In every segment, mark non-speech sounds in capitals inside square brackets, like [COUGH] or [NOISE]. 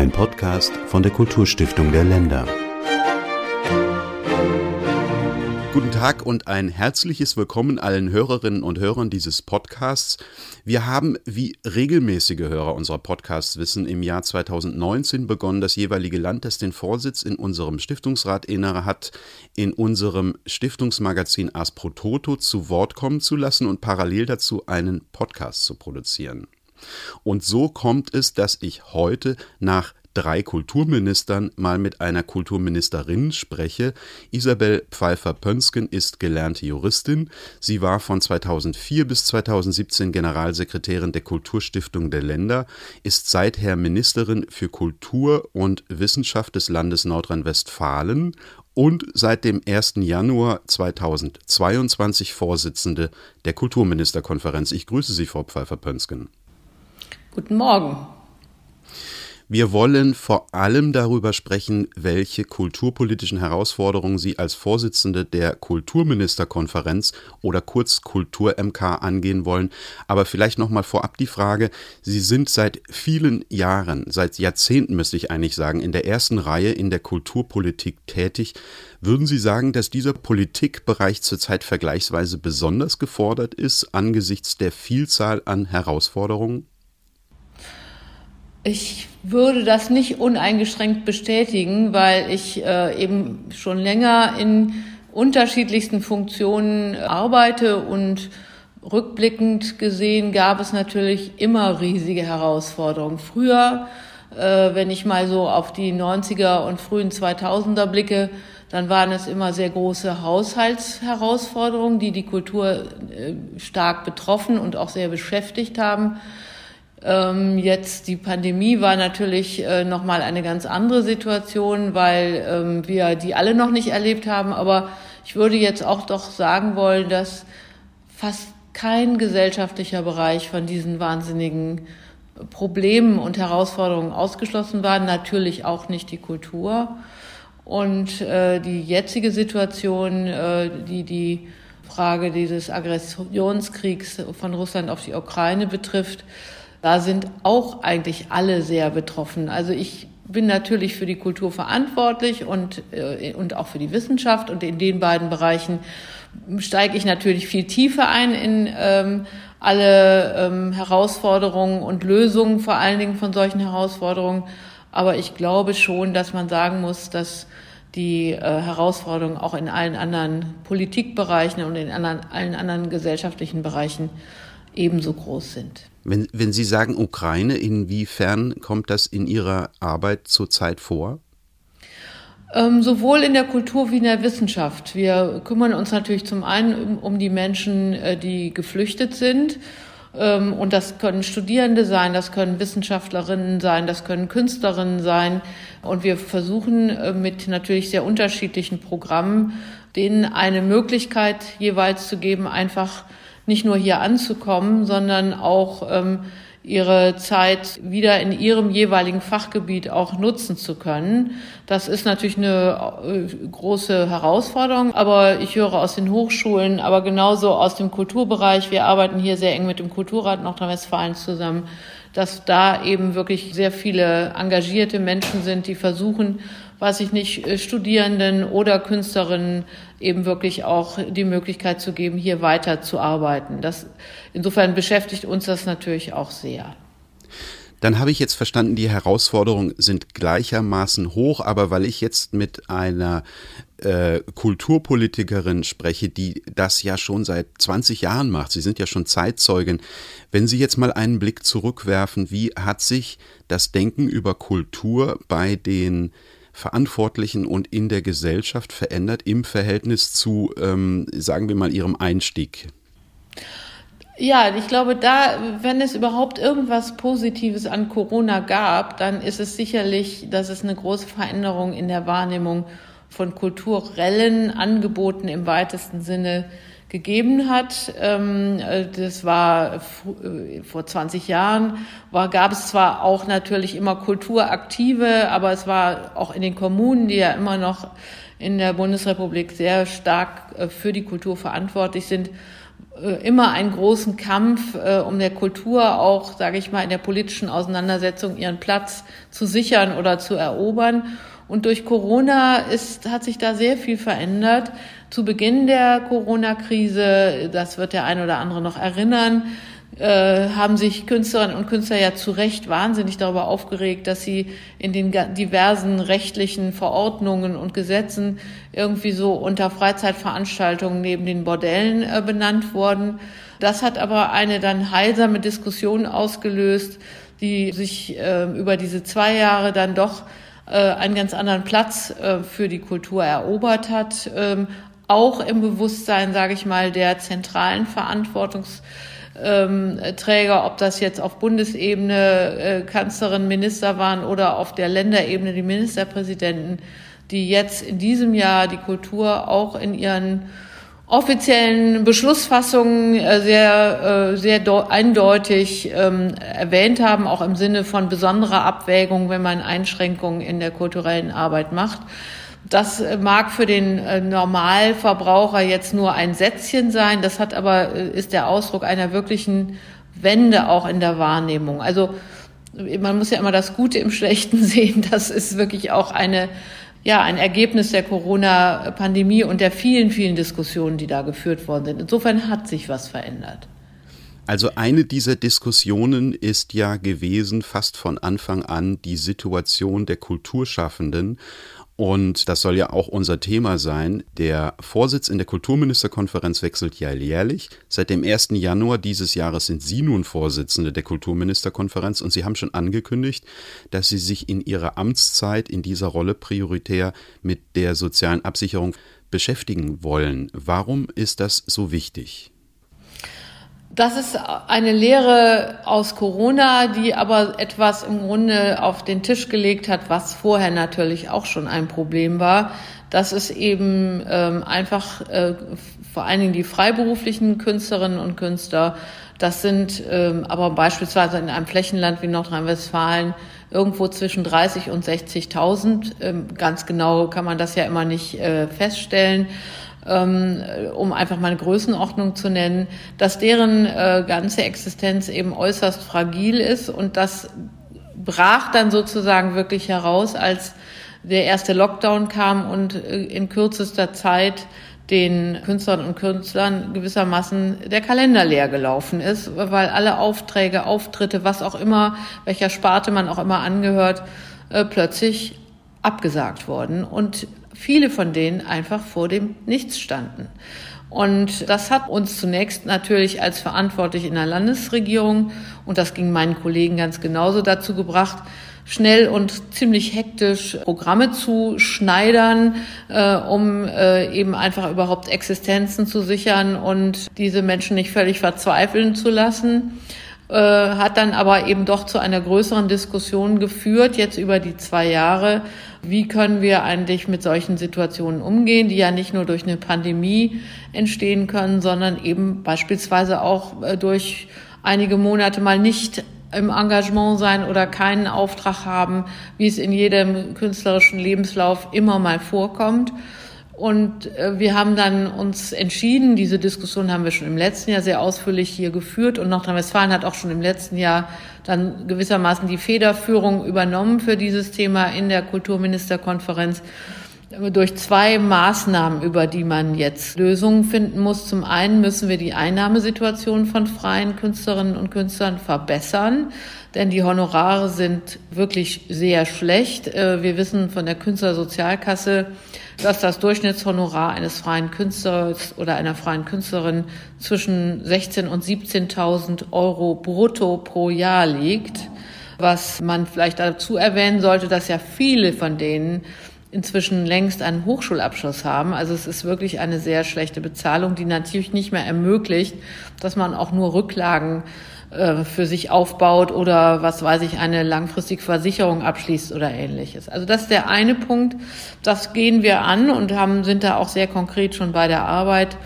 Ein Podcast von der Kulturstiftung der Länder. Guten Tag und ein herzliches Willkommen allen Hörerinnen und Hörern dieses Podcasts. Wir haben, wie regelmäßige Hörer unserer Podcasts wissen, im Jahr 2019 begonnen, das jeweilige Land, das den Vorsitz in unserem Stiftungsrat inne hat, in unserem Stiftungsmagazin As Pro Toto zu Wort kommen zu lassen und parallel dazu einen Podcast zu produzieren. Und so kommt es, dass ich heute nach drei Kulturministern mal mit einer Kulturministerin spreche. Isabel Pfeiffer-Pönsken ist gelernte Juristin. Sie war von 2004 bis 2017 Generalsekretärin der Kulturstiftung der Länder, ist seither Ministerin für Kultur und Wissenschaft des Landes Nordrhein-Westfalen und seit dem 1. Januar 2022 Vorsitzende der Kulturministerkonferenz. Ich grüße Sie, Frau Pfeiffer-Pönsken. Guten Morgen. Wir wollen vor allem darüber sprechen, welche kulturpolitischen Herausforderungen Sie als Vorsitzende der Kulturministerkonferenz oder kurz Kultur MK angehen wollen. Aber vielleicht noch mal vorab die Frage: Sie sind seit vielen Jahren, seit Jahrzehnten müsste ich eigentlich sagen, in der ersten Reihe in der Kulturpolitik tätig. Würden Sie sagen, dass dieser Politikbereich zurzeit vergleichsweise besonders gefordert ist angesichts der Vielzahl an Herausforderungen? Ich würde das nicht uneingeschränkt bestätigen, weil ich äh, eben schon länger in unterschiedlichsten Funktionen arbeite und rückblickend gesehen gab es natürlich immer riesige Herausforderungen. Früher, äh, wenn ich mal so auf die 90er und frühen 2000er blicke, dann waren es immer sehr große Haushaltsherausforderungen, die die Kultur äh, stark betroffen und auch sehr beschäftigt haben. Ähm, jetzt die Pandemie war natürlich äh, noch mal eine ganz andere Situation, weil ähm, wir die alle noch nicht erlebt haben. Aber ich würde jetzt auch doch sagen wollen, dass fast kein gesellschaftlicher Bereich von diesen wahnsinnigen Problemen und Herausforderungen ausgeschlossen war. Natürlich auch nicht die Kultur. Und äh, die jetzige Situation, äh, die die Frage dieses Aggressionskriegs von Russland auf die Ukraine betrifft, da sind auch eigentlich alle sehr betroffen. Also ich bin natürlich für die Kultur verantwortlich und, äh, und auch für die Wissenschaft. Und in den beiden Bereichen steige ich natürlich viel tiefer ein in ähm, alle ähm, Herausforderungen und Lösungen, vor allen Dingen von solchen Herausforderungen. Aber ich glaube schon, dass man sagen muss, dass die äh, Herausforderungen auch in allen anderen Politikbereichen und in anderen, allen anderen gesellschaftlichen Bereichen ebenso groß sind. Wenn, wenn Sie sagen Ukraine, inwiefern kommt das in Ihrer Arbeit zurzeit vor? Ähm, sowohl in der Kultur wie in der Wissenschaft. Wir kümmern uns natürlich zum einen um, um die Menschen, äh, die geflüchtet sind. Ähm, und das können Studierende sein, das können Wissenschaftlerinnen sein, das können Künstlerinnen sein. Und wir versuchen äh, mit natürlich sehr unterschiedlichen Programmen, denen eine Möglichkeit jeweils zu geben, einfach nicht nur hier anzukommen, sondern auch ähm, ihre Zeit wieder in ihrem jeweiligen Fachgebiet auch nutzen zu können. Das ist natürlich eine äh, große Herausforderung, aber ich höre aus den Hochschulen, aber genauso aus dem Kulturbereich, wir arbeiten hier sehr eng mit dem Kulturrat Nordrhein-Westfalen zusammen, dass da eben wirklich sehr viele engagierte Menschen sind, die versuchen, weiß ich nicht, äh, Studierenden oder Künstlerinnen eben wirklich auch die Möglichkeit zu geben, hier weiter zu arbeiten. Das, insofern beschäftigt uns das natürlich auch sehr. Dann habe ich jetzt verstanden, die Herausforderungen sind gleichermaßen hoch, aber weil ich jetzt mit einer äh, Kulturpolitikerin spreche, die das ja schon seit 20 Jahren macht, Sie sind ja schon Zeitzeugin, wenn Sie jetzt mal einen Blick zurückwerfen, wie hat sich das Denken über Kultur bei den Verantwortlichen und in der Gesellschaft verändert im Verhältnis zu, ähm, sagen wir mal, ihrem Einstieg? Ja, ich glaube, da, wenn es überhaupt irgendwas Positives an Corona gab, dann ist es sicherlich, dass es eine große Veränderung in der Wahrnehmung von kulturellen Angeboten im weitesten Sinne gegeben hat. Ähm, äh, das war äh, vor 20 Jahren, war, gab es zwar auch natürlich immer Kulturaktive, aber es war auch in den Kommunen, die ja immer noch in der Bundesrepublik sehr stark äh, für die Kultur verantwortlich sind, immer einen großen Kampf, um der Kultur auch, sage ich mal, in der politischen Auseinandersetzung ihren Platz zu sichern oder zu erobern. Und durch Corona ist, hat sich da sehr viel verändert. Zu Beginn der Corona-Krise, das wird der eine oder andere noch erinnern, äh, haben sich Künstlerinnen und Künstler ja zu Recht wahnsinnig darüber aufgeregt, dass sie in den diversen rechtlichen Verordnungen und Gesetzen irgendwie so unter Freizeitveranstaltungen neben den Bordellen äh, benannt wurden. Das hat aber eine dann heilsame Diskussion ausgelöst, die sich äh, über diese zwei Jahre dann doch äh, einen ganz anderen Platz für die Kultur erobert hat, ähm, auch im Bewusstsein, sage ich mal, der zentralen Verantwortungs ähm, ob das jetzt auf Bundesebene äh, Kanzlerin, Minister waren oder auf der Länderebene die Ministerpräsidenten, die jetzt in diesem Jahr die Kultur auch in ihren offiziellen Beschlussfassungen äh, sehr, äh, sehr eindeutig ähm, erwähnt haben, auch im Sinne von besonderer Abwägung, wenn man Einschränkungen in der kulturellen Arbeit macht. Das äh, mag für den äh, Normalverbraucher jetzt nur ein Sätzchen sein. Das hat aber, äh, ist der Ausdruck einer wirklichen Wende auch in der Wahrnehmung. Also, man muss ja immer das Gute im Schlechten [LAUGHS] sehen. Das ist wirklich auch eine, ja, ein Ergebnis der Corona-Pandemie und der vielen, vielen Diskussionen, die da geführt worden sind. Insofern hat sich was verändert. Also eine dieser Diskussionen ist ja gewesen, fast von Anfang an, die Situation der Kulturschaffenden und das soll ja auch unser Thema sein. Der Vorsitz in der Kulturministerkonferenz wechselt ja jährlich. Seit dem 1. Januar dieses Jahres sind Sie nun Vorsitzende der Kulturministerkonferenz und Sie haben schon angekündigt, dass Sie sich in Ihrer Amtszeit in dieser Rolle prioritär mit der sozialen Absicherung beschäftigen wollen. Warum ist das so wichtig? Das ist eine Lehre aus Corona, die aber etwas im Grunde auf den Tisch gelegt hat, was vorher natürlich auch schon ein Problem war. Das ist eben ähm, einfach äh, vor allen Dingen die freiberuflichen Künstlerinnen und Künstler. Das sind ähm, aber beispielsweise in einem Flächenland wie Nordrhein-Westfalen irgendwo zwischen 30 und 60.000. Ähm, ganz genau kann man das ja immer nicht äh, feststellen um einfach mal eine Größenordnung zu nennen, dass deren äh, ganze Existenz eben äußerst fragil ist und das brach dann sozusagen wirklich heraus, als der erste Lockdown kam und äh, in kürzester Zeit den Künstlern und Künstlern gewissermaßen der Kalender leer gelaufen ist, weil alle Aufträge, Auftritte, was auch immer, welcher Sparte man auch immer angehört, äh, plötzlich abgesagt worden und viele von denen einfach vor dem Nichts standen. Und das hat uns zunächst natürlich als verantwortlich in der Landesregierung, und das ging meinen Kollegen ganz genauso dazu gebracht, schnell und ziemlich hektisch Programme zu schneidern, äh, um äh, eben einfach überhaupt Existenzen zu sichern und diese Menschen nicht völlig verzweifeln zu lassen. Äh, hat dann aber eben doch zu einer größeren Diskussion geführt, jetzt über die zwei Jahre. Wie können wir eigentlich mit solchen Situationen umgehen, die ja nicht nur durch eine Pandemie entstehen können, sondern eben beispielsweise auch äh, durch einige Monate mal nicht im Engagement sein oder keinen Auftrag haben, wie es in jedem künstlerischen Lebenslauf immer mal vorkommt. Und äh, wir haben dann uns entschieden, diese Diskussion haben wir schon im letzten Jahr sehr ausführlich hier geführt und Nordrhein-Westfalen hat auch schon im letzten Jahr dann gewissermaßen die Federführung übernommen für dieses Thema in der Kulturministerkonferenz durch zwei Maßnahmen, über die man jetzt Lösungen finden muss. Zum einen müssen wir die Einnahmesituation von freien Künstlerinnen und Künstlern verbessern, denn die Honorare sind wirklich sehr schlecht. Äh, wir wissen von der Künstlersozialkasse, dass das Durchschnittshonorar eines freien Künstlers oder einer freien Künstlerin zwischen 16.000 und 17.000 Euro brutto pro Jahr liegt. Was man vielleicht dazu erwähnen sollte, dass ja viele von denen inzwischen längst einen Hochschulabschluss haben. Also es ist wirklich eine sehr schlechte Bezahlung, die natürlich nicht mehr ermöglicht, dass man auch nur Rücklagen äh, für sich aufbaut oder was weiß ich, eine langfristige Versicherung abschließt oder ähnliches. Also das ist der eine Punkt. Das gehen wir an und haben, sind da auch sehr konkret schon bei der Arbeit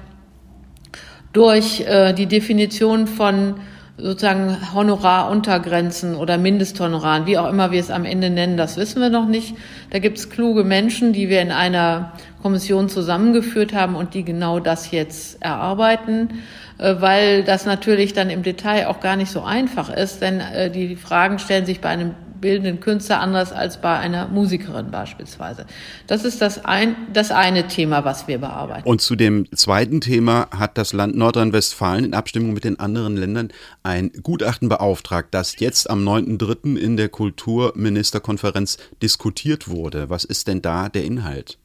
durch äh, die Definition von sozusagen Honoraruntergrenzen oder Mindesthonoraren, wie auch immer wir es am Ende nennen, das wissen wir noch nicht. Da gibt es kluge Menschen, die wir in einer Kommission zusammengeführt haben und die genau das jetzt erarbeiten. äh, weil das natürlich dann im Detail auch gar nicht so einfach ist, denn äh, die Fragen stellen sich bei einem bildenden Künstler anders als bei einer Musikerin beispielsweise. Das ist das, ein, das eine Thema, was wir bearbeiten. Und zu dem zweiten Thema hat das Land Nordrhein-Westfalen in Abstimmung mit den anderen Ländern ein Gutachten beauftragt, das jetzt am 9.3. in der Kulturministerkonferenz diskutiert wurde. Was ist denn da der Inhalt?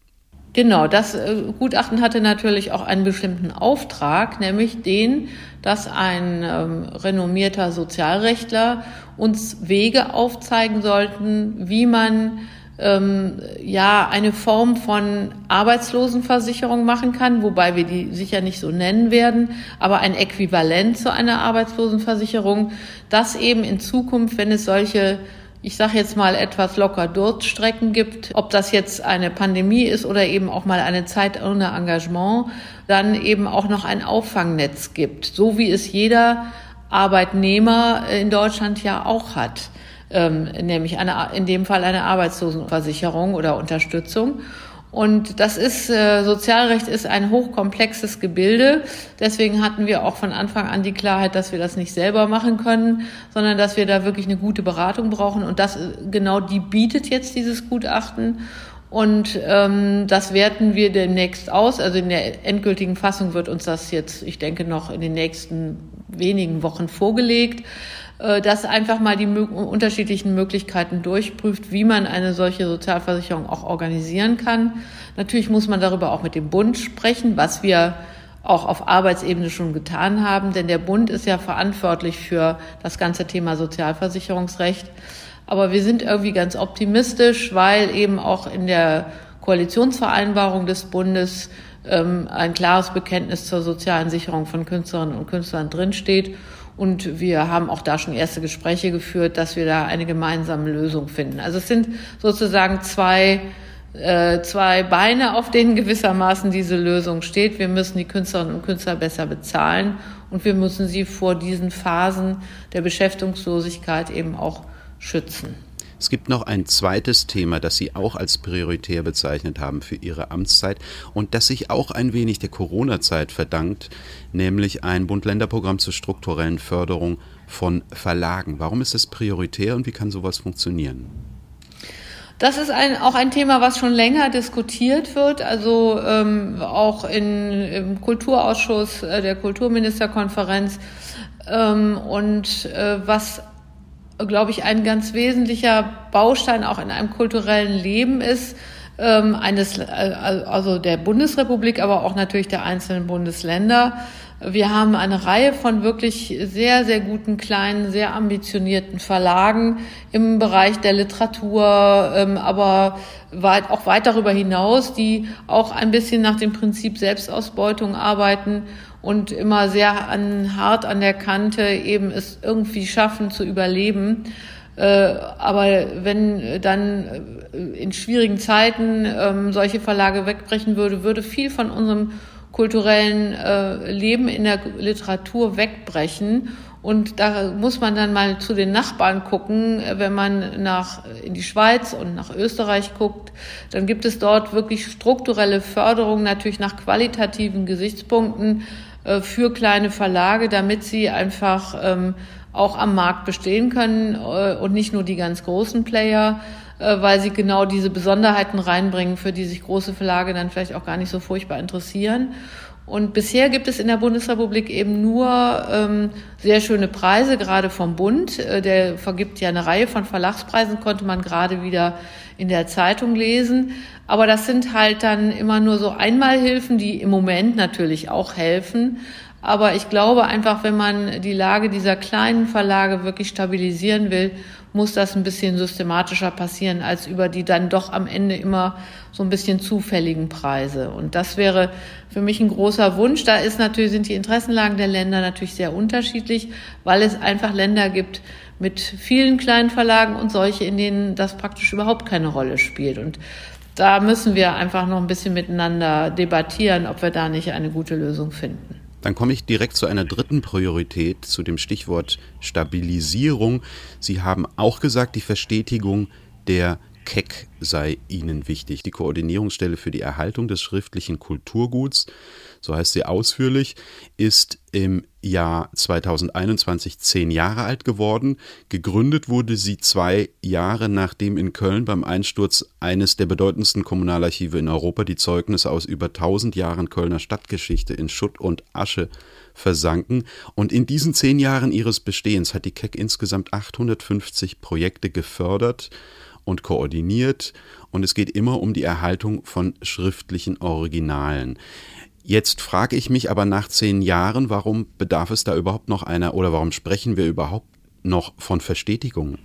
Genau, das äh, Gutachten hatte natürlich auch einen bestimmten Auftrag, nämlich den, dass ein ähm, renommierter Sozialrechtler uns Wege aufzeigen sollten, wie man ähm, ja eine Form von Arbeitslosenversicherung machen kann, wobei wir die sicher nicht so nennen werden, aber ein Äquivalent zu einer Arbeitslosenversicherung, das eben in Zukunft, wenn es solche ich sage jetzt mal etwas locker Durststrecken gibt, ob das jetzt eine Pandemie ist oder eben auch mal eine Zeit ohne Engagement, dann eben auch noch ein Auffangnetz gibt, so wie es jeder Arbeitnehmer in Deutschland ja auch hat, ähm, nämlich eine, in dem Fall eine Arbeitslosenversicherung oder Unterstützung. Und das ist, äh, Sozialrecht ist ein hochkomplexes Gebilde. Deswegen hatten wir auch von Anfang an die Klarheit, dass wir das nicht selber machen können, sondern dass wir da wirklich eine gute Beratung brauchen. Und das genau die bietet jetzt dieses Gutachten. Und ähm, das werten wir demnächst aus. Also in der endgültigen Fassung wird uns das jetzt, ich denke, noch in den nächsten wenigen Wochen vorgelegt. Äh, das einfach mal die unterschiedlichen Möglichkeiten durchprüft, wie man eine solche Sozialversicherung auch organisieren kann. Natürlich muss man darüber auch mit dem Bund sprechen, was wir auch auf Arbeitsebene schon getan haben, denn der Bund ist ja verantwortlich für das ganze Thema Sozialversicherungsrecht. Aber wir sind irgendwie ganz optimistisch, weil eben auch in der Koalitionsvereinbarung des Bundes ähm, ein klares Bekenntnis zur sozialen Sicherung von Künstlerinnen und Künstlern drinsteht. Und wir haben auch da schon erste Gespräche geführt, dass wir da eine gemeinsame Lösung finden. Also es sind sozusagen zwei, äh, zwei Beine, auf denen gewissermaßen diese Lösung steht. Wir müssen die Künstlerinnen und Künstler besser bezahlen und wir müssen sie vor diesen Phasen der Beschäftigungslosigkeit eben auch schützen. Es gibt noch ein zweites Thema, das Sie auch als prioritär bezeichnet haben für Ihre Amtszeit und das sich auch ein wenig der Corona-Zeit verdankt, nämlich ein Bund-Länder-Programm zur strukturellen Förderung von Verlagen. Warum ist das prioritär und wie kann sowas funktionieren? Das ist ein, auch ein Thema, was schon länger diskutiert wird, also ähm, auch in, im Kulturausschuss äh, der Kulturministerkonferenz ähm, und äh, was glaube ich, ein ganz wesentlicher Baustein auch in einem kulturellen Leben ist, ähm, eines, äh, also der Bundesrepublik, aber auch natürlich der einzelnen Bundesländer. Wir haben eine Reihe von wirklich sehr, sehr guten, kleinen, sehr ambitionierten Verlagen im Bereich der Literatur, ähm, aber weit, auch weit darüber hinaus, die auch ein bisschen nach dem Prinzip Selbstausbeutung arbeiten und immer sehr an, hart an der Kante eben es irgendwie schaffen zu überleben. Äh, aber wenn dann äh, in schwierigen Zeiten ähm, solche Verlage wegbrechen würde, würde viel von unserem kulturellen äh, Leben in der Literatur wegbrechen. Und da muss man dann mal zu den Nachbarn gucken. Wenn man nach, in die Schweiz und nach Österreich guckt, dann gibt es dort wirklich strukturelle Förderung, natürlich nach qualitativen Gesichtspunkten äh, für kleine Verlage, damit sie einfach ähm, auch am Markt bestehen können äh, und nicht nur die ganz großen Player, äh, weil sie genau diese Besonderheiten reinbringen, für die sich große Verlage dann vielleicht auch gar nicht so furchtbar interessieren. Und bisher gibt es in der Bundesrepublik eben nur ähm, sehr schöne Preise, gerade vom Bund. Äh, der vergibt ja eine Reihe von Verlagspreisen, konnte man gerade wieder in der Zeitung lesen. Aber das sind halt dann immer nur so Einmalhilfen, die im Moment natürlich auch helfen. Aber ich glaube einfach, wenn man die Lage dieser kleinen Verlage wirklich stabilisieren will, muss das ein bisschen systematischer passieren als über die dann doch am Ende immer so ein bisschen zufälligen Preise. Und das wäre für mich ein großer Wunsch. Da ist natürlich, sind die Interessenlagen der Länder natürlich sehr unterschiedlich, weil es einfach Länder gibt mit vielen kleinen Verlagen und solche, in denen das praktisch überhaupt keine Rolle spielt. Und da müssen wir einfach noch ein bisschen miteinander debattieren, ob wir da nicht eine gute Lösung finden. Dann komme ich direkt zu einer dritten Priorität, zu dem Stichwort Stabilisierung. Sie haben auch gesagt, die Verstetigung der Keck sei ihnen wichtig. Die Koordinierungsstelle für die Erhaltung des schriftlichen Kulturguts, so heißt sie ausführlich, ist im Jahr 2021 zehn Jahre alt geworden. Gegründet wurde sie zwei Jahre nachdem in Köln beim Einsturz eines der bedeutendsten Kommunalarchive in Europa die Zeugnisse aus über 1000 Jahren Kölner Stadtgeschichte in Schutt und Asche versanken. Und in diesen zehn Jahren ihres Bestehens hat die Keck insgesamt 850 Projekte gefördert und koordiniert und es geht immer um die Erhaltung von schriftlichen Originalen. Jetzt frage ich mich aber nach zehn Jahren, warum bedarf es da überhaupt noch einer oder warum sprechen wir überhaupt noch von Verstetigung?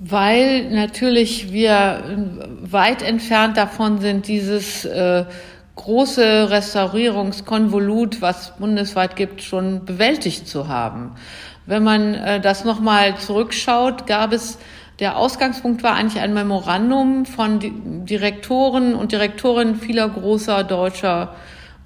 Weil natürlich wir weit entfernt davon sind, dieses äh, große Restaurierungskonvolut, was bundesweit gibt, schon bewältigt zu haben. Wenn man äh, das nochmal zurückschaut, gab es der Ausgangspunkt war eigentlich ein Memorandum von Direktoren und Direktorinnen vieler großer deutscher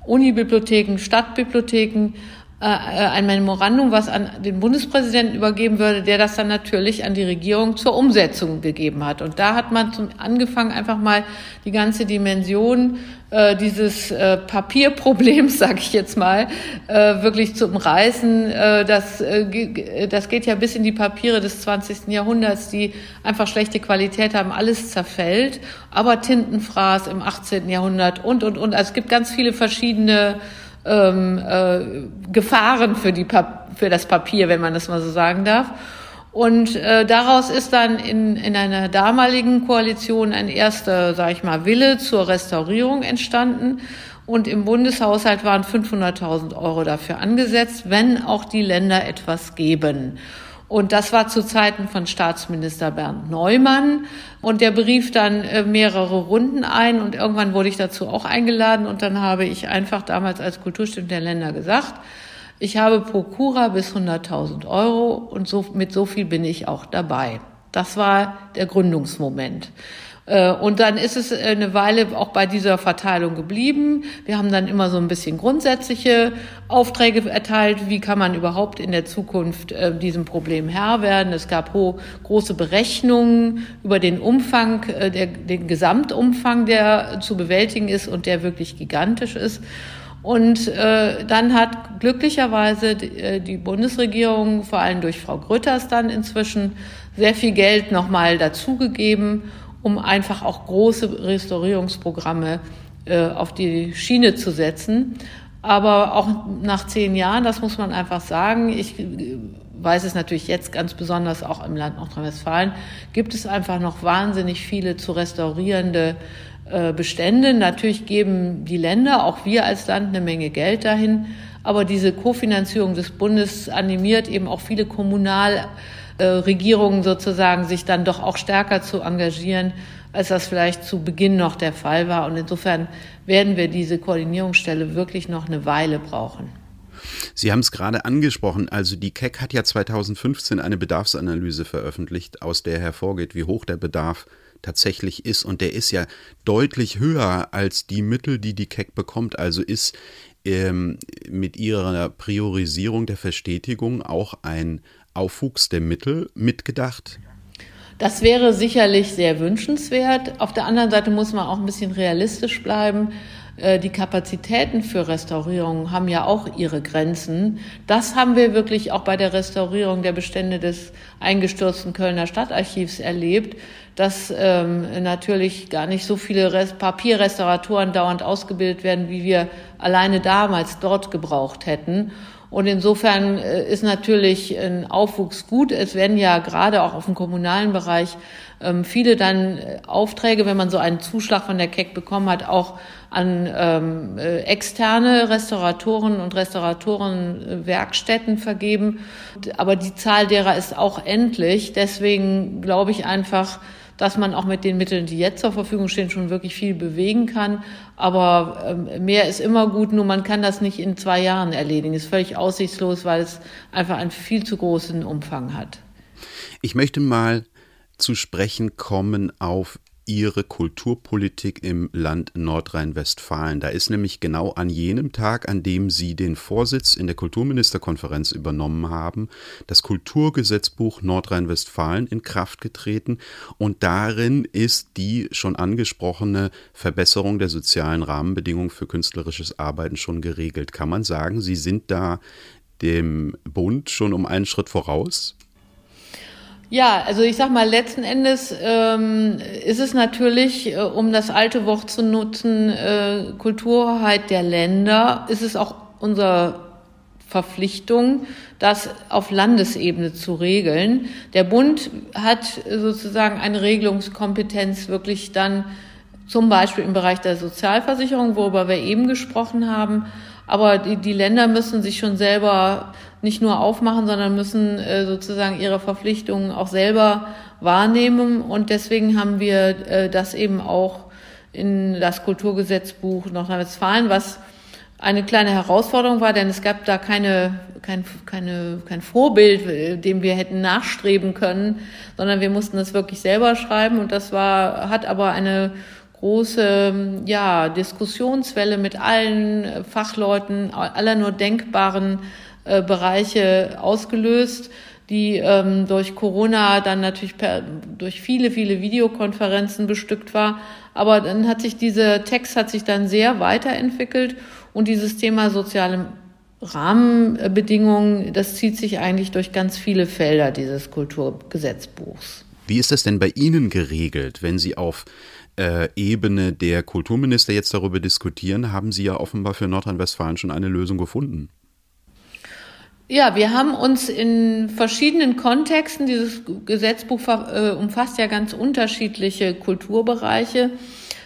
Unibibliotheken, Stadtbibliotheken, äh, äh, ein Memorandum, was an den Bundespräsidenten übergeben würde, der das dann natürlich an die Regierung zur Umsetzung gegeben hat. Und da hat man zum angefangen, einfach mal die ganze Dimension äh, dieses äh, Papierproblems, [LAUGHS] sage ich jetzt mal, äh, wirklich zu umreißen. Äh, das, äh, das geht ja bis in die Papiere des 20. Jahrhunderts, die einfach schlechte Qualität haben, alles zerfällt. Aber Tintenfraß im 18. Jahrhundert und, und, und. Also es gibt ganz viele verschiedene ähm, äh, Gefahren für, die für das Papier, wenn man das mal so sagen darf. Und äh, daraus ist dann in, in einer damaligen Koalition ein erster, sage ich mal, Wille zur Restaurierung entstanden. Und im Bundeshaushalt waren 500.000 Euro dafür angesetzt, wenn auch die Länder etwas geben. Und das war zu Zeiten von Staatsminister Bernd Neumann. Und der berief dann äh, mehrere Runden ein und irgendwann wurde ich dazu auch eingeladen und dann habe ich einfach damals als Kulturstimme der Länder gesagt, ich habe pro Cura bis 100.000 Euro und so, mit so viel bin ich auch dabei. Das war der Gründungsmoment. Äh, und dann ist es eine Weile auch bei dieser Verteilung geblieben. Wir haben dann immer so ein bisschen grundsätzliche Aufträge erteilt. Wie kann man überhaupt in der Zukunft äh, diesem Problem Herr werden? Es gab große Berechnungen über den Umfang, äh, der, den Gesamtumfang, der zu bewältigen ist und der wirklich gigantisch ist. Und äh, dann hat glücklicherweise die, die Bundesregierung, vor allem durch Frau Grütters dann inzwischen, sehr viel Geld nochmal dazugegeben um einfach auch große Restaurierungsprogramme äh, auf die Schiene zu setzen. Aber auch nach zehn Jahren, das muss man einfach sagen, ich äh, weiß es natürlich jetzt ganz besonders auch im Land Nordrhein-Westfalen, gibt es einfach noch wahnsinnig viele zu restaurierende äh, Bestände. Natürlich geben die Länder, auch wir als Land, eine Menge Geld dahin. Aber diese Kofinanzierung des Bundes animiert eben auch viele Kommunal äh, Regierungen sozusagen sich dann doch auch stärker zu engagieren, als das vielleicht zu Beginn noch der Fall war. Und insofern werden wir diese Koordinierungsstelle wirklich noch eine Weile brauchen. Sie haben es gerade angesprochen, also die KEC hat ja 2015 eine Bedarfsanalyse veröffentlicht, aus der hervorgeht, wie hoch der Bedarf tatsächlich ist. Und der ist ja deutlich höher als die Mittel, die die KEC bekommt. Also ist ähm, mit ihrer Priorisierung der Verstetigung auch ein Aufwuchs der Mittel mitgedacht? Das wäre sicherlich sehr wünschenswert. Auf der anderen Seite muss man auch ein bisschen realistisch bleiben. Äh, die Kapazitäten für Restaurierung haben ja auch ihre Grenzen. Das haben wir wirklich auch bei der Restaurierung der Bestände des eingestürzten Kölner Stadtarchivs erlebt, dass ähm, natürlich gar nicht so viele Rest Papierrestauratoren dauernd ausgebildet werden, wie wir alleine damals dort gebraucht hätten. Und insofern äh, ist natürlich ein Aufwuchs gut. Es werden ja gerade auch auf dem kommunalen Bereich ähm, viele dann äh, Aufträge, wenn man so einen Zuschlag von der KEC bekommen hat, auch an ähm, äh, externe Restauratoren und Restauratorenwerkstätten vergeben. Aber die Zahl derer ist auch endlich. Deswegen glaube ich einfach, dass man auch mit den Mitteln, die jetzt zur Verfügung stehen, schon wirklich viel bewegen kann. Aber ähm, mehr ist immer gut, nur man kann das nicht in zwei Jahren erledigen. Ist völlig aussichtslos, weil es einfach einen viel zu großen Umfang hat. Ich möchte mal zu sprechen kommen auf Ihre Kulturpolitik im Land Nordrhein-Westfalen. Da ist nämlich genau an jenem Tag, an dem Sie den Vorsitz in der Kulturministerkonferenz übernommen haben, das Kulturgesetzbuch Nordrhein-Westfalen in Kraft getreten und darin ist die schon angesprochene Verbesserung der sozialen Rahmenbedingungen für künstlerisches Arbeiten schon geregelt. Kann man sagen, Sie sind da dem Bund schon um einen Schritt voraus? Ja, also ich sag mal, letzten Endes ähm, ist es natürlich, äh, um das alte Wort zu nutzen, äh, Kulturhoheit der Länder, ist es auch unsere Verpflichtung, das auf Landesebene zu regeln. Der Bund hat sozusagen eine Regelungskompetenz wirklich dann zum Beispiel im Bereich der Sozialversicherung, worüber wir eben gesprochen haben. Aber die, die Länder müssen sich schon selber nicht nur aufmachen, sondern müssen äh, sozusagen ihre Verpflichtungen auch selber wahrnehmen. Und deswegen haben wir äh, das eben auch in das Kulturgesetzbuch Nordrhein-Westfalen, was eine kleine Herausforderung war, denn es gab da keine, kein, keine, kein Vorbild, dem wir hätten nachstreben können, sondern wir mussten das wirklich selber schreiben und das war, hat aber eine große ja, Diskussionswelle mit allen Fachleuten aller nur denkbaren äh, Bereiche ausgelöst, die ähm, durch Corona dann natürlich per, durch viele, viele Videokonferenzen bestückt war. Aber dann hat sich dieser Text hat sich dann sehr weiterentwickelt und dieses Thema soziale Rahmenbedingungen, das zieht sich eigentlich durch ganz viele Felder dieses Kulturgesetzbuchs. Wie ist das denn bei Ihnen geregelt, wenn Sie auf äh, Ebene der Kulturminister jetzt darüber diskutieren, haben Sie ja offenbar für Nordrhein-Westfalen schon eine Lösung gefunden. Ja, wir haben uns in verschiedenen Kontexten, dieses Gesetzbuch äh, umfasst ja ganz unterschiedliche Kulturbereiche,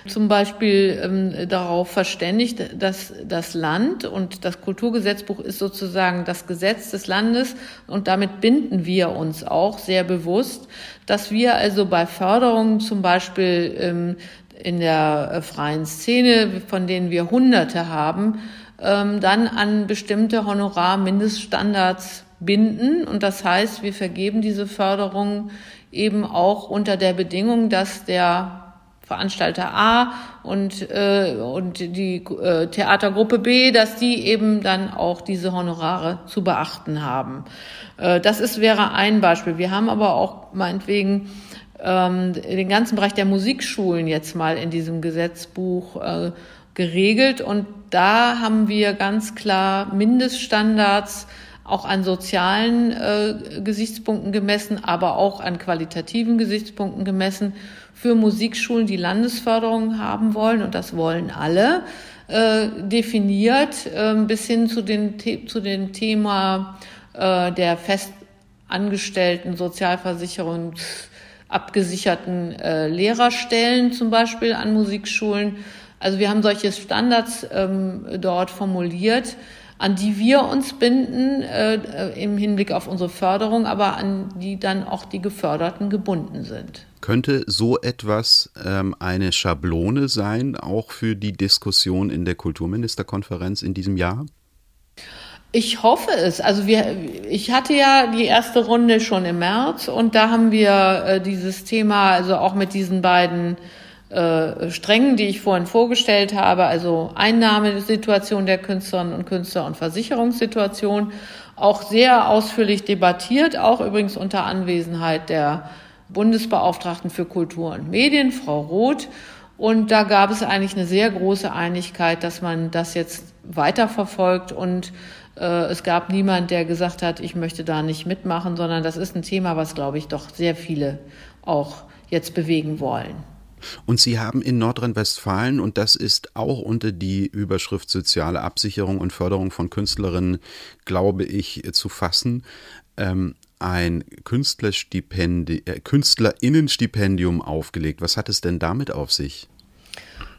zum Beispiel ähm, darauf verständigt, dass das Land und das Kulturgesetzbuch ist sozusagen das Gesetz des Landes und damit binden wir uns auch sehr bewusst, dass wir also bei Förderungen zum Beispiel ähm, in der äh, freien Szene, von denen wir Hunderte haben, ähm, dann an bestimmte Honorarmindeststandards binden. Und das heißt, wir vergeben diese Förderung eben auch unter der Bedingung, dass der Veranstalter A und, äh, und die äh, Theatergruppe B, dass die eben dann auch diese Honorare zu beachten haben. Äh, das ist, wäre ein Beispiel. Wir haben aber auch meinetwegen ähm, den ganzen Bereich der Musikschulen jetzt mal in diesem Gesetzbuch äh, geregelt und da haben wir ganz klar Mindeststandards auch an sozialen äh, Gesichtspunkten gemessen, aber auch an qualitativen Gesichtspunkten gemessen für Musikschulen, die Landesförderung haben wollen, und das wollen alle, äh, definiert, äh, bis hin zu, den, zu dem Thema äh, der festangestellten Sozialversicherung abgesicherten äh, Lehrerstellen zum Beispiel an Musikschulen also wir haben solche Standards ähm, dort formuliert, an die wir uns binden äh, im Hinblick auf unsere Förderung, aber an die dann auch die Geförderten gebunden sind. Könnte so etwas ähm, eine Schablone sein, auch für die Diskussion in der Kulturministerkonferenz in diesem Jahr? Ich hoffe es. Also wir, ich hatte ja die erste Runde schon im März und da haben wir äh, dieses Thema, also auch mit diesen beiden äh, Strängen, die ich vorhin vorgestellt habe, also Einnahmesituation der Künstlerinnen und Künstler und Versicherungssituation, auch sehr ausführlich debattiert, auch übrigens unter Anwesenheit der Bundesbeauftragten für Kultur und Medien, Frau Roth. Und da gab es eigentlich eine sehr große Einigkeit, dass man das jetzt weiterverfolgt und äh, es gab niemand, der gesagt hat, ich möchte da nicht mitmachen, sondern das ist ein Thema, was, glaube ich, doch sehr viele auch jetzt bewegen wollen. Und Sie haben in Nordrhein-Westfalen, und das ist auch unter die Überschrift soziale Absicherung und Förderung von Künstlerinnen, glaube ich, zu fassen, ähm, ein äh, Künstlerinnenstipendium aufgelegt. Was hat es denn damit auf sich?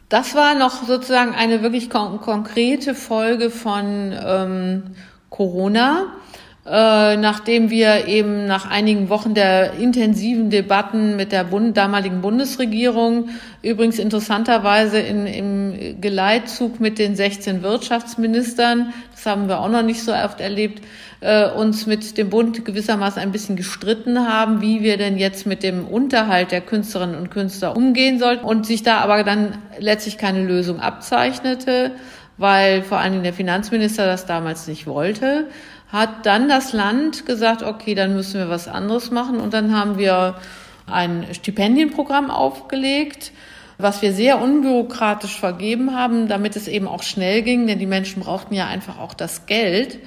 Das war noch sozusagen eine wirklich kon konkrete Folge von ähm, Corona. Äh, nachdem wir eben nach einigen Wochen der intensiven Debatten mit der Bund damaligen Bundesregierung, übrigens interessanterweise in, im Geleitzug mit den 16 Wirtschaftsministern, das haben wir auch noch nicht so oft erlebt, äh, uns mit dem Bund gewissermaßen ein bisschen gestritten haben, wie wir denn jetzt mit dem Unterhalt der Künstlerinnen und Künstler umgehen sollten und sich da aber dann letztlich keine Lösung abzeichnete, weil vor allen Dingen der Finanzminister das damals nicht wollte hat dann das Land gesagt, okay, dann müssen wir was anderes machen. Und dann haben wir ein Stipendienprogramm aufgelegt, was wir sehr unbürokratisch vergeben haben, damit es eben auch schnell ging, denn die Menschen brauchten ja einfach auch das Geld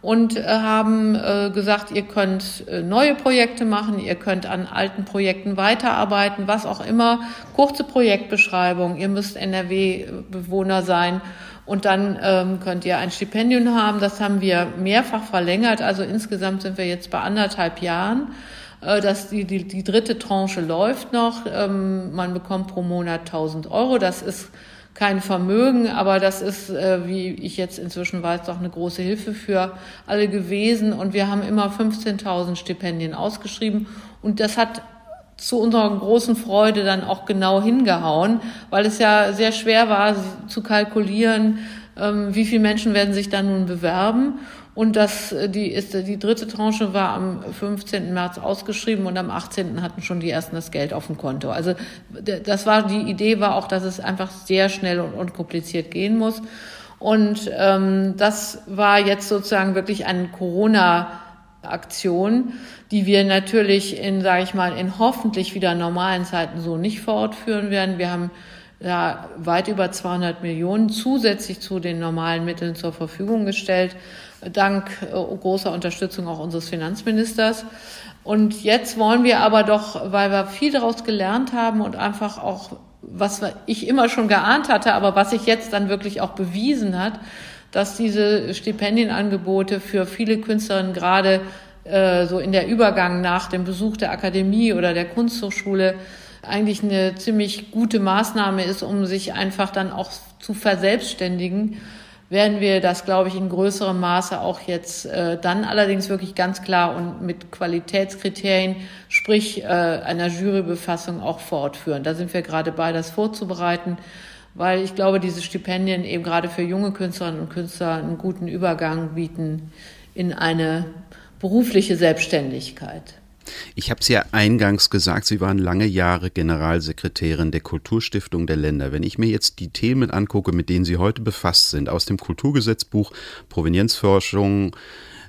und äh, haben äh, gesagt, ihr könnt äh, neue Projekte machen, ihr könnt an alten Projekten weiterarbeiten, was auch immer, kurze Projektbeschreibung, ihr müsst NRW-Bewohner sein und dann ähm, könnt ihr ein Stipendium haben. Das haben wir mehrfach verlängert. Also insgesamt sind wir jetzt bei anderthalb Jahren. Äh, dass die, die, die dritte Tranche läuft noch. Ähm, man bekommt pro Monat 1000 Euro. Das ist kein Vermögen, aber das ist, äh, wie ich jetzt inzwischen weiß, doch eine große Hilfe für alle gewesen. Und wir haben immer 15.000 Stipendien ausgeschrieben. Und das hat zu unserer großen Freude dann auch genau hingehauen, weil es ja sehr schwer war zu kalkulieren, ähm, wie viele Menschen werden sich dann nun bewerben. Und das, äh, die, ist, die dritte Tranche war am 15. März ausgeschrieben und am 18. hatten schon die ersten das Geld auf dem Konto. Also das war, die Idee war auch, dass es einfach sehr schnell und unkompliziert gehen muss. Und ähm, das war jetzt sozusagen wirklich ein Corona- Aktion, die wir natürlich in, sage ich mal, in hoffentlich wieder normalen Zeiten so nicht fortführen werden. Wir haben ja weit über 200 Millionen zusätzlich zu den normalen Mitteln zur Verfügung gestellt, dank äh, großer Unterstützung auch unseres Finanzministers. Und jetzt wollen wir aber doch, weil wir viel daraus gelernt haben und einfach auch, was ich immer schon geahnt hatte, aber was sich jetzt dann wirklich auch bewiesen hat, dass diese Stipendienangebote für viele Künstlerinnen gerade äh, so in der Übergang nach dem Besuch der Akademie oder der Kunsthochschule eigentlich eine ziemlich gute Maßnahme ist, um sich einfach dann auch zu verselbstständigen, werden wir das, glaube ich, in größerem Maße auch jetzt äh, dann allerdings wirklich ganz klar und mit Qualitätskriterien, sprich äh, einer Jurybefassung auch fortführen. Da sind wir gerade bei, das vorzubereiten, weil ich glaube, diese Stipendien eben gerade für junge Künstlerinnen und Künstler einen guten Übergang bieten in eine berufliche Selbstständigkeit. Ich habe es ja eingangs gesagt, Sie waren lange Jahre Generalsekretärin der Kulturstiftung der Länder. Wenn ich mir jetzt die Themen angucke, mit denen Sie heute befasst sind, aus dem Kulturgesetzbuch, Provenienzforschung,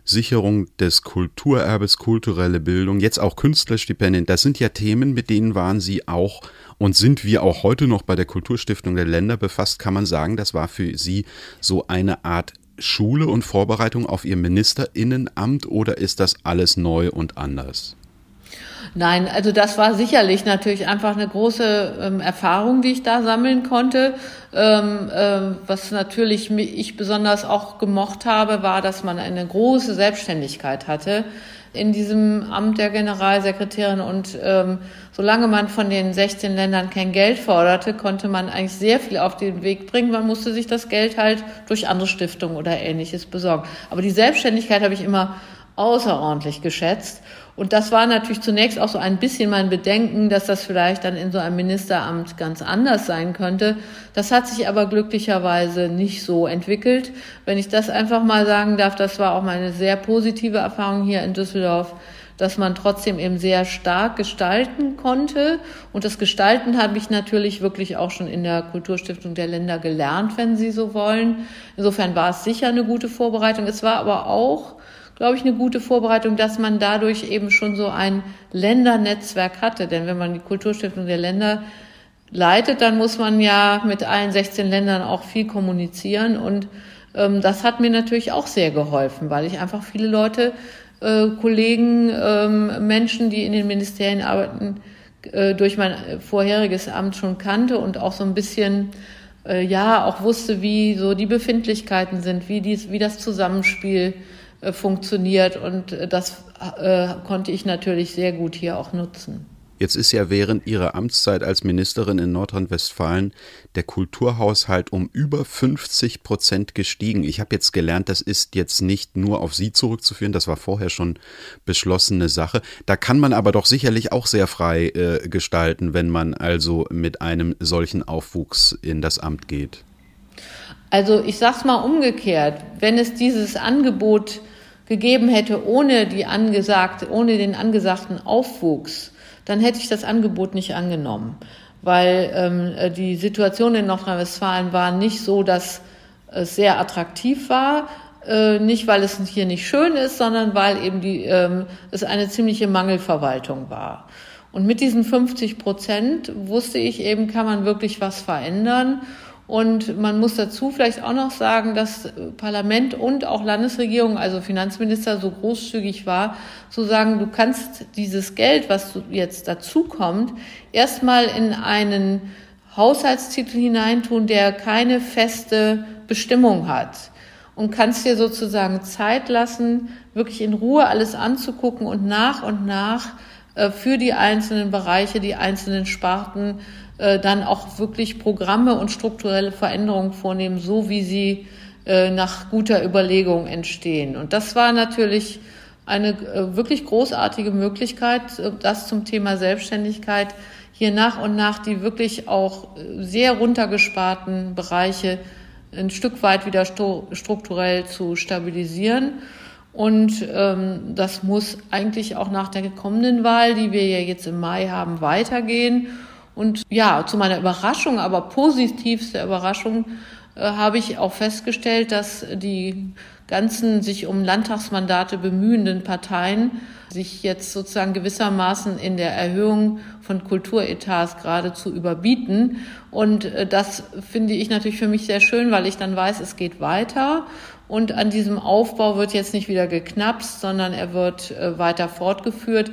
Sicherung des Kulturerbes, kulturelle Bildung, jetzt auch Künstlerstipendien, das sind ja Themen, mit denen waren Sie auch und sind wir auch heute noch bei der Kulturstiftung der Länder befasst, kann man sagen, das war für Sie so eine Art Schule und Vorbereitung auf Ihr Ministerinnenamt oder ist das alles neu und anders? Nein, also das war sicherlich natürlich einfach eine große ähm, Erfahrung, die ich da sammeln konnte. Ähm, äh, was natürlich ich besonders auch gemocht habe, war, dass man eine große Selbstständigkeit hatte in diesem Amt der Generalsekretärin. Und ähm, solange man von den 16 Ländern kein Geld forderte, konnte man eigentlich sehr viel auf den Weg bringen. Man musste sich das Geld halt durch andere Stiftungen oder ähnliches besorgen. Aber die Selbstständigkeit habe ich immer außerordentlich geschätzt. Und das war natürlich zunächst auch so ein bisschen mein Bedenken, dass das vielleicht dann in so einem Ministeramt ganz anders sein könnte. Das hat sich aber glücklicherweise nicht so entwickelt. Wenn ich das einfach mal sagen darf, das war auch meine sehr positive Erfahrung hier in Düsseldorf, dass man trotzdem eben sehr stark gestalten konnte. Und das Gestalten habe ich natürlich wirklich auch schon in der Kulturstiftung der Länder gelernt, wenn Sie so wollen. Insofern war es sicher eine gute Vorbereitung. Es war aber auch glaube ich, eine gute Vorbereitung, dass man dadurch eben schon so ein Ländernetzwerk hatte. Denn wenn man die Kulturstiftung der Länder leitet, dann muss man ja mit allen 16 Ländern auch viel kommunizieren. Und ähm, das hat mir natürlich auch sehr geholfen, weil ich einfach viele Leute, äh, Kollegen, ähm, Menschen, die in den Ministerien arbeiten, äh, durch mein vorheriges Amt schon kannte und auch so ein bisschen äh, ja auch wusste, wie so die Befindlichkeiten sind, wie dies, wie das Zusammenspiel äh, funktioniert und äh, das äh, konnte ich natürlich sehr gut hier auch nutzen. Jetzt ist ja während Ihrer Amtszeit als Ministerin in Nordrhein-Westfalen der Kulturhaushalt um über 50 Prozent gestiegen. Ich habe jetzt gelernt, das ist jetzt nicht nur auf Sie zurückzuführen, das war vorher schon beschlossene Sache. Da kann man aber doch sicherlich auch sehr frei äh, gestalten, wenn man also mit einem solchen Aufwuchs in das Amt geht. Also ich sage es mal umgekehrt, wenn es dieses Angebot gegeben hätte ohne die angesagte, ohne den angesagten Aufwuchs, dann hätte ich das Angebot nicht angenommen, weil ähm, äh, die Situation in Nordrhein-Westfalen war nicht so, dass es sehr attraktiv war, äh, nicht weil es hier nicht schön ist, sondern weil eben die, ähm, es eine ziemliche Mangelverwaltung war. Und mit diesen 50 Prozent wusste ich eben, kann man wirklich was verändern. Und man muss dazu vielleicht auch noch sagen, dass Parlament und auch Landesregierung, also Finanzminister, so großzügig war, zu sagen, du kannst dieses Geld, was jetzt dazu kommt, erstmal in einen Haushaltstitel hineintun, der keine feste Bestimmung hat. Und kannst dir sozusagen Zeit lassen, wirklich in Ruhe alles anzugucken und nach und nach äh, für die einzelnen Bereiche, die einzelnen Sparten äh, dann auch wirklich Programme und strukturelle Veränderungen vornehmen, so wie sie äh, nach guter Überlegung entstehen. Und das war natürlich eine äh, wirklich großartige Möglichkeit, das zum Thema Selbstständigkeit hier nach und nach die wirklich auch sehr runtergesparten Bereiche ein Stück weit wieder strukturell zu stabilisieren. Und ähm, das muss eigentlich auch nach der kommenden Wahl, die wir ja jetzt im Mai haben, weitergehen. Und ja, zu meiner Überraschung, aber positivste Überraschung, äh, habe ich auch festgestellt, dass die ganzen sich um Landtagsmandate bemühenden Parteien sich jetzt sozusagen gewissermaßen in der Erhöhung von Kulturetats geradezu überbieten. Und äh, das finde ich natürlich für mich sehr schön, weil ich dann weiß, es geht weiter. Und an diesem Aufbau wird jetzt nicht wieder geknapst, sondern er wird äh, weiter fortgeführt.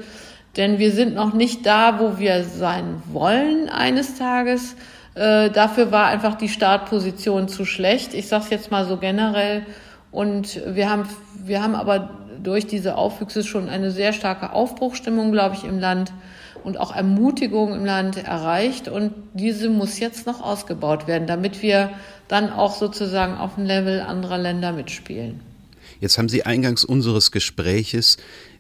Denn wir sind noch nicht da, wo wir sein wollen eines Tages. Äh, dafür war einfach die Startposition zu schlecht. Ich sage es jetzt mal so generell. Und wir haben, wir haben aber durch diese Aufwüchse schon eine sehr starke Aufbruchstimmung, glaube ich, im Land und auch Ermutigung im Land erreicht. Und diese muss jetzt noch ausgebaut werden, damit wir dann auch sozusagen auf dem Level anderer Länder mitspielen. Jetzt haben Sie eingangs unseres Gespräches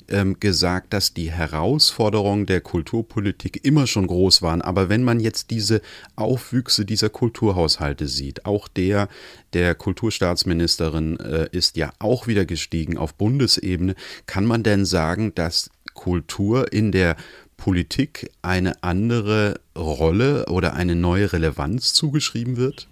ähm, gesagt, dass die Herausforderungen der Kulturpolitik immer schon groß waren. Aber wenn man jetzt diese Aufwüchse dieser Kulturhaushalte sieht, auch der der Kulturstaatsministerin äh, ist ja auch wieder gestiegen auf Bundesebene, kann man denn sagen, dass Kultur in der Politik eine andere Rolle oder eine neue Relevanz zugeschrieben wird?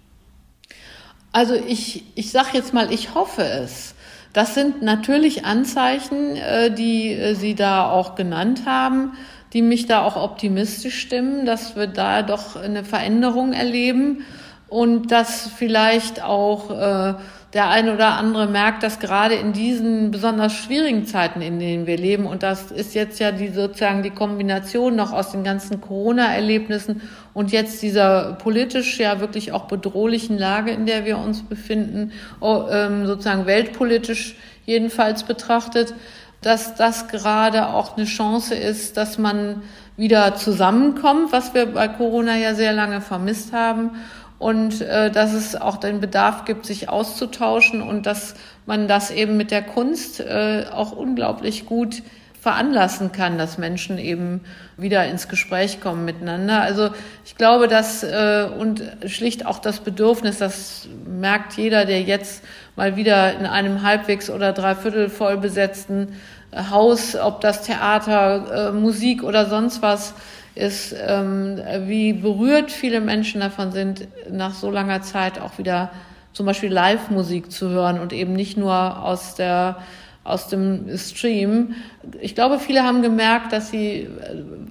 Also ich, ich sage jetzt mal, ich hoffe es. Das sind natürlich Anzeichen, äh, die äh, Sie da auch genannt haben, die mich da auch optimistisch stimmen, dass wir da doch eine Veränderung erleben und dass vielleicht auch äh, der eine oder andere merkt, dass gerade in diesen besonders schwierigen Zeiten, in denen wir leben, und das ist jetzt ja die sozusagen die Kombination noch aus den ganzen Corona-Erlebnissen und jetzt dieser politisch ja wirklich auch bedrohlichen Lage, in der wir uns befinden, oh, ähm, sozusagen weltpolitisch jedenfalls betrachtet, dass das gerade auch eine Chance ist, dass man wieder zusammenkommt, was wir bei Corona ja sehr lange vermisst haben und äh, dass es auch den Bedarf gibt, sich auszutauschen und dass man das eben mit der Kunst äh, auch unglaublich gut veranlassen kann, dass Menschen eben wieder ins Gespräch kommen miteinander. Also ich glaube, dass äh, und schlicht auch das Bedürfnis, das merkt jeder, der jetzt mal wieder in einem halbwegs oder dreiviertel voll besetzten Haus, ob das Theater, äh, Musik oder sonst was ist, ähm, wie berührt viele Menschen davon sind, nach so langer Zeit auch wieder zum Beispiel Live-Musik zu hören und eben nicht nur aus der aus dem Stream. Ich glaube, viele haben gemerkt, dass sie äh,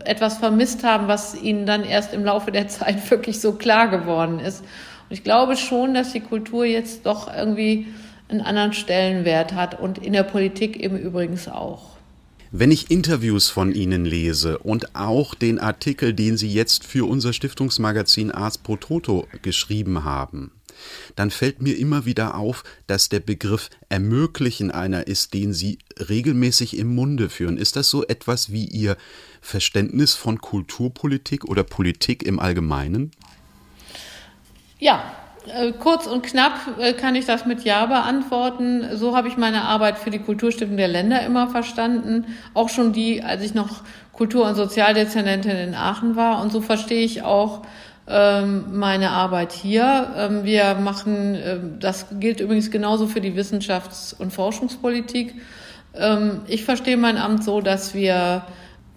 etwas vermisst haben, was ihnen dann erst im Laufe der [LAUGHS] Zeit wirklich so klar geworden ist. Und ich glaube schon, dass die Kultur jetzt doch irgendwie einen anderen Stellenwert hat und in der Politik eben übrigens auch. Wenn ich Interviews von Ihnen lese und auch den Artikel, den Sie jetzt für unser Stiftungsmagazin Ars Pro Toto geschrieben haben, dann fällt mir immer wieder auf, dass der Begriff ermöglichen einer ist, den Sie regelmäßig im Munde führen. Ist das so etwas wie Ihr Verständnis von Kulturpolitik oder Politik im Allgemeinen? Ja, kurz und knapp äh, kann ich das mit Ja beantworten. So habe ich meine Arbeit für die Kulturstiftung der Länder immer verstanden. Auch schon die, als ich noch Kultur- und Sozialdezernentin in Aachen war. Und so verstehe ich auch ähm, meine Arbeit hier. Ähm, wir machen, äh, das gilt übrigens genauso für die Wissenschafts- und Forschungspolitik. Ähm, ich verstehe mein Amt so, dass wir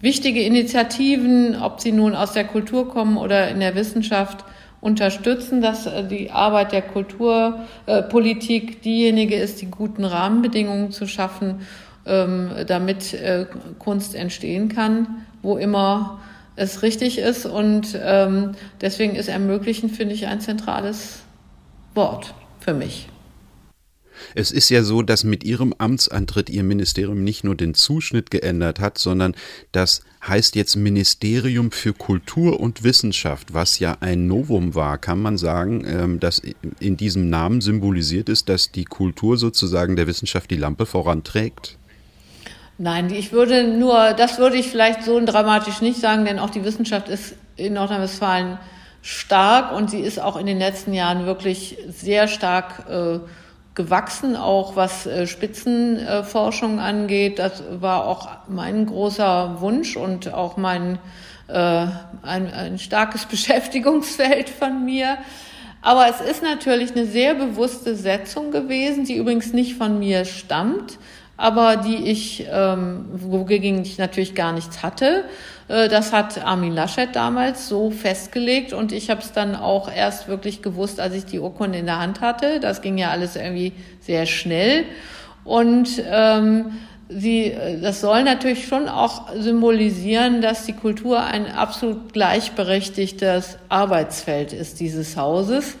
wichtige Initiativen, ob sie nun aus der Kultur kommen oder in der Wissenschaft, unterstützen, dass äh, die Arbeit der Kulturpolitik äh, diejenige ist, die guten Rahmenbedingungen zu schaffen, ähm, damit äh, Kunst entstehen kann, wo immer es richtig ist. Und ähm, deswegen ist ermöglichen, finde ich, ein zentrales Wort für mich. Es ist ja so, dass mit Ihrem Amtsantritt Ihr Ministerium nicht nur den Zuschnitt geändert hat, sondern das heißt jetzt Ministerium für Kultur und Wissenschaft, was ja ein Novum war. Kann man sagen, ähm, dass in diesem Namen symbolisiert ist, dass die Kultur sozusagen der Wissenschaft die Lampe voranträgt? Nein, ich würde nur, das würde ich vielleicht so dramatisch nicht sagen, denn auch die Wissenschaft ist in Nordrhein-Westfalen stark und sie ist auch in den letzten Jahren wirklich sehr stark äh, gewachsen, auch was äh, Spitzenforschung angeht. Das war auch mein großer Wunsch und auch mein äh, ein, ein starkes [LAUGHS] Beschäftigungsfeld von mir. Aber es ist natürlich eine sehr bewusste Setzung gewesen, die übrigens nicht von mir stammt, aber die ich, ähm, wogegen ich natürlich gar nichts hatte. Äh, das hat Armin Laschet damals so festgelegt und ich habe es dann auch erst wirklich gewusst, als ich die Urkunde in der Hand hatte. Das ging ja alles irgendwie sehr schnell und ähm, Sie, das soll natürlich schon auch symbolisieren, dass die Kultur ein absolut gleichberechtigtes Arbeitsfeld ist dieses Hauses.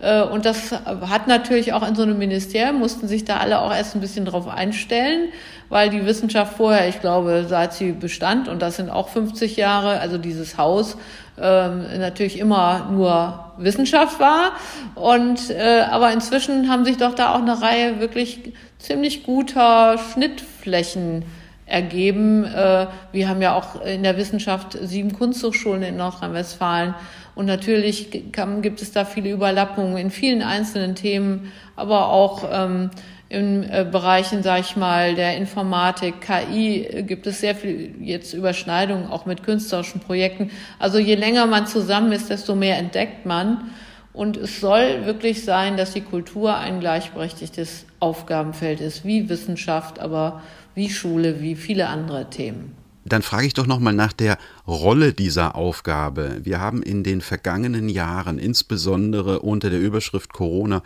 Äh, und das hat natürlich auch in so einem Ministerium, mussten sich da alle auch erst ein bisschen drauf einstellen, weil die Wissenschaft vorher, ich glaube, seit sie bestand, und das sind auch 50 Jahre, also dieses Haus, ähm, natürlich immer nur Wissenschaft war. Und äh, aber inzwischen haben sich doch da auch eine Reihe wirklich ziemlich guter Schnittflächen ergeben. Äh, wir haben ja auch in der Wissenschaft sieben Kunsthochschulen in Nordrhein-Westfalen. Und natürlich gibt es da viele Überlappungen in vielen einzelnen Themen, aber auch ähm, in äh, Bereichen, sage ich mal, der Informatik, KI äh, gibt es sehr viel jetzt Überschneidungen auch mit künstlerischen Projekten. Also je länger man zusammen ist, desto mehr entdeckt man. Und es soll wirklich sein, dass die Kultur ein gleichberechtigtes Aufgabenfeld ist, wie Wissenschaft, aber wie Schule, wie viele andere Themen. Dann frage ich doch nochmal nach der Rolle dieser Aufgabe. Wir haben in den vergangenen Jahren, insbesondere unter der Überschrift Corona,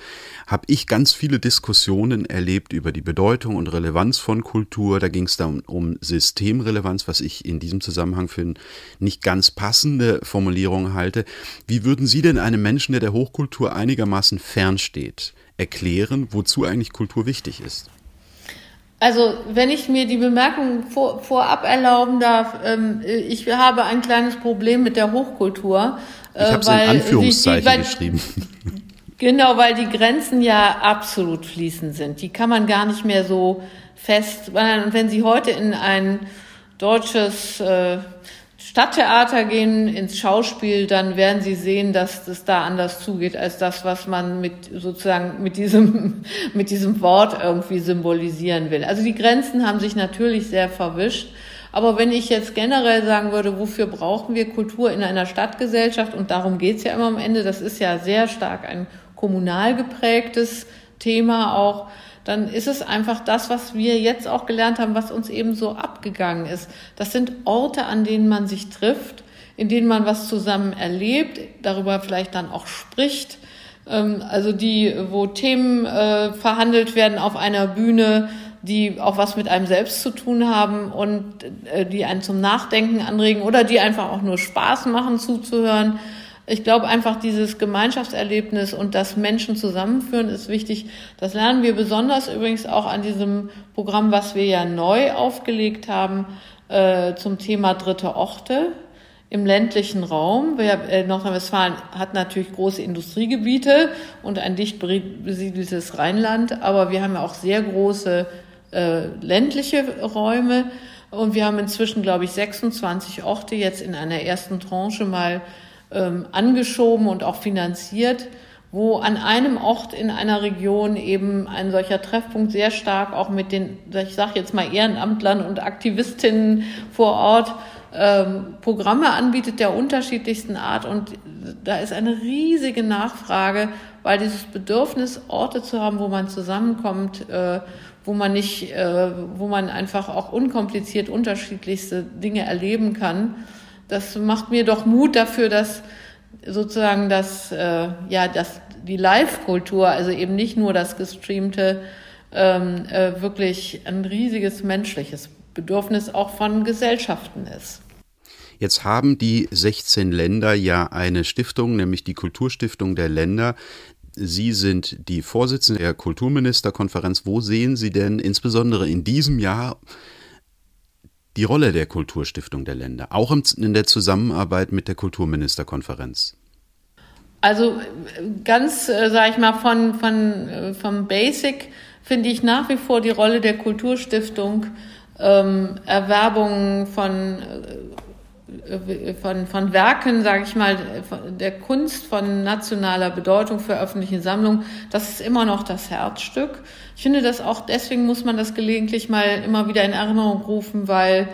habe ich ganz viele Diskussionen erlebt über die Bedeutung und Relevanz von Kultur. Da ging es dann um Systemrelevanz, was ich in diesem Zusammenhang für eine nicht ganz passende Formulierung halte. Wie würden Sie denn einem Menschen, der der Hochkultur einigermaßen fernsteht, erklären, wozu eigentlich Kultur wichtig ist? Also, wenn ich mir die Bemerkung vor, vorab erlauben darf, ähm, ich habe ein kleines Problem mit der Hochkultur. Äh, ich habe es in Anführungszeichen die, die, weil, geschrieben. [LAUGHS] Genau, weil die Grenzen ja absolut fließend sind. Die kann man gar nicht mehr so fest. Und wenn Sie heute in ein deutsches äh, Stadttheater gehen, ins Schauspiel, dann werden Sie sehen, dass es da anders zugeht als das, was man mit sozusagen mit diesem, [LAUGHS] mit diesem Wort irgendwie symbolisieren will. Also die Grenzen haben sich natürlich sehr verwischt. Aber wenn ich jetzt generell sagen würde, wofür brauchen wir Kultur in einer Stadtgesellschaft, und darum geht's ja immer am Ende, das ist ja sehr stark ein kommunal geprägtes Thema auch, dann ist es einfach das, was wir jetzt auch gelernt haben, was uns eben so abgegangen ist. Das sind Orte, an denen man sich trifft, in denen man was zusammen erlebt, darüber vielleicht dann auch spricht. Ähm, also die, wo Themen äh, verhandelt werden auf einer Bühne, die auch was mit einem selbst zu tun haben und äh, die einen zum Nachdenken anregen oder die einfach auch nur Spaß machen zuzuhören. Ich glaube einfach, dieses Gemeinschaftserlebnis und das Menschen zusammenführen ist wichtig. Das lernen wir besonders übrigens auch an diesem Programm, was wir ja neu aufgelegt haben, äh, zum Thema dritte Orte. im ländlichen Raum. Äh, Nordrhein-Westfalen hat natürlich große Industriegebiete und ein dicht besiedeltes Rheinland, aber wir haben ja auch sehr große äh, ländliche Räume. Und wir haben inzwischen, glaube ich, 26 Orte jetzt in einer ersten Tranche mal ähm, angeschoben und auch finanziert, wo an einem Ort in einer Region eben ein solcher Treffpunkt sehr stark auch mit den, ich sage jetzt mal Ehrenamtlern und Aktivistinnen vor Ort ähm, Programme anbietet der unterschiedlichsten Art. Und da ist eine riesige Nachfrage, weil dieses Bedürfnis, Orte zu haben, wo man zusammenkommt, äh, wo man nicht, äh, wo man einfach auch unkompliziert unterschiedlichste Dinge erleben kann, das macht mir doch Mut dafür, dass sozusagen das, äh, ja, das, die Live-Kultur, also eben nicht nur das gestreamte, ähm, äh, wirklich ein riesiges menschliches Bedürfnis auch von Gesellschaften ist. Jetzt haben die 16 Länder ja eine Stiftung, nämlich die Kulturstiftung der Länder. Sie sind die Vorsitzende der Kulturministerkonferenz. Wo sehen Sie denn insbesondere in diesem Jahr die Rolle der Kulturstiftung der Länder, auch in der Zusammenarbeit mit der Kulturministerkonferenz? Also ganz, äh, sage ich mal, von, von, äh, vom Basic finde ich nach wie vor die Rolle der Kulturstiftung, ähm, Erwerbung von äh, von, von Werken, sage ich mal, der Kunst von nationaler Bedeutung für öffentliche Sammlungen, das ist immer noch das Herzstück. Ich finde das auch, deswegen muss man das gelegentlich mal immer wieder in Erinnerung rufen, weil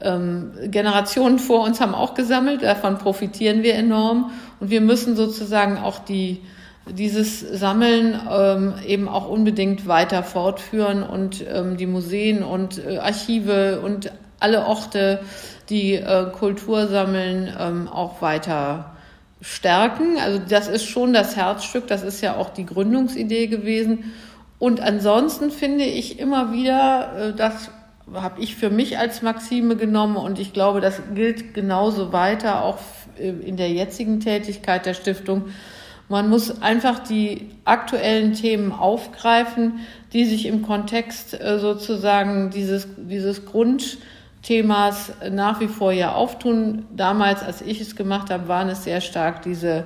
ähm, Generationen vor uns haben auch gesammelt, davon profitieren wir enorm und wir müssen sozusagen auch die dieses Sammeln ähm, eben auch unbedingt weiter fortführen und ähm, die Museen und äh, Archive und alle Orte die äh, Kultur sammeln, ähm, auch weiter stärken. Also das ist schon das Herzstück, das ist ja auch die Gründungsidee gewesen. Und ansonsten finde ich immer wieder, äh, das habe ich für mich als Maxime genommen und ich glaube, das gilt genauso weiter, auch äh, in der jetzigen Tätigkeit der Stiftung. Man muss einfach die aktuellen Themen aufgreifen, die sich im Kontext äh, sozusagen dieses, dieses Grund, Themas nach wie vor ja auftun. Damals, als ich es gemacht habe, waren es sehr stark diese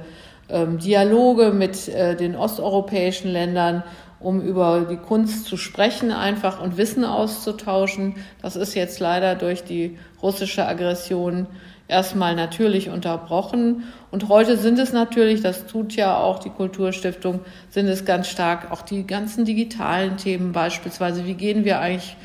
ähm, Dialoge mit äh, den osteuropäischen Ländern, um über die Kunst zu sprechen einfach und Wissen auszutauschen. Das ist jetzt leider durch die russische Aggression erstmal natürlich unterbrochen. Und heute sind es natürlich, das tut ja auch die Kulturstiftung, sind es ganz stark auch die ganzen digitalen Themen beispielsweise. Wie gehen wir eigentlich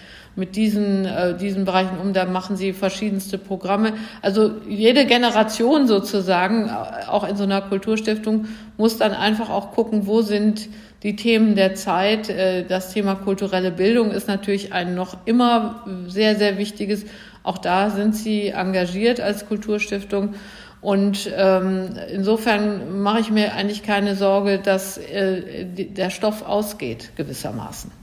mit diesen, äh, diesen Bereichen um. Da machen sie verschiedenste Programme. Also jede Generation sozusagen, äh, auch in so einer Kulturstiftung, muss dann einfach auch gucken, wo sind die Themen der Zeit. Äh, das Thema kulturelle Bildung ist natürlich ein noch immer sehr, sehr wichtiges. Auch da sind sie engagiert als Kulturstiftung. Und ähm, insofern mache ich mir eigentlich keine Sorge, dass äh, der Stoff ausgeht gewissermaßen.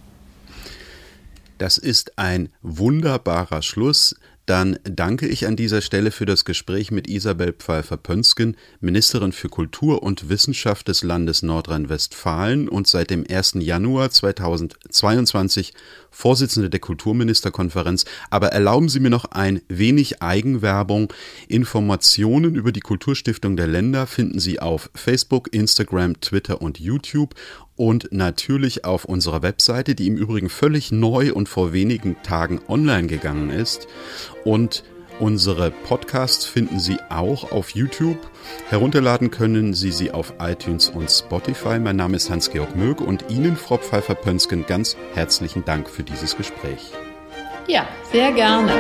Das ist ein wunderbarer Schluss. Dann danke ich an dieser Stelle für das Gespräch mit Isabel Pfeiffer-Pönsken, Ministerin für Kultur und Wissenschaft des Landes Nordrhein-Westfalen und seit dem 1. Januar 2022 Vorsitzende der Kulturministerkonferenz. Aber erlauben Sie mir noch ein wenig Eigenwerbung. Informationen über die Kulturstiftung der Länder finden Sie auf Facebook, Instagram, Twitter und YouTube und natürlich auf unserer Webseite, die im Übrigen völlig neu und vor wenigen Tagen online gegangen ist. Und unsere Podcasts finden Sie auch auf YouTube. Herunterladen können Sie sie auf iTunes und Spotify. Mein Name ist Hans-Georg Mög und Ihnen, Frau Pfeiffer-Pönsken, ganz herzlichen Dank für dieses Gespräch. Ja, sehr gerne.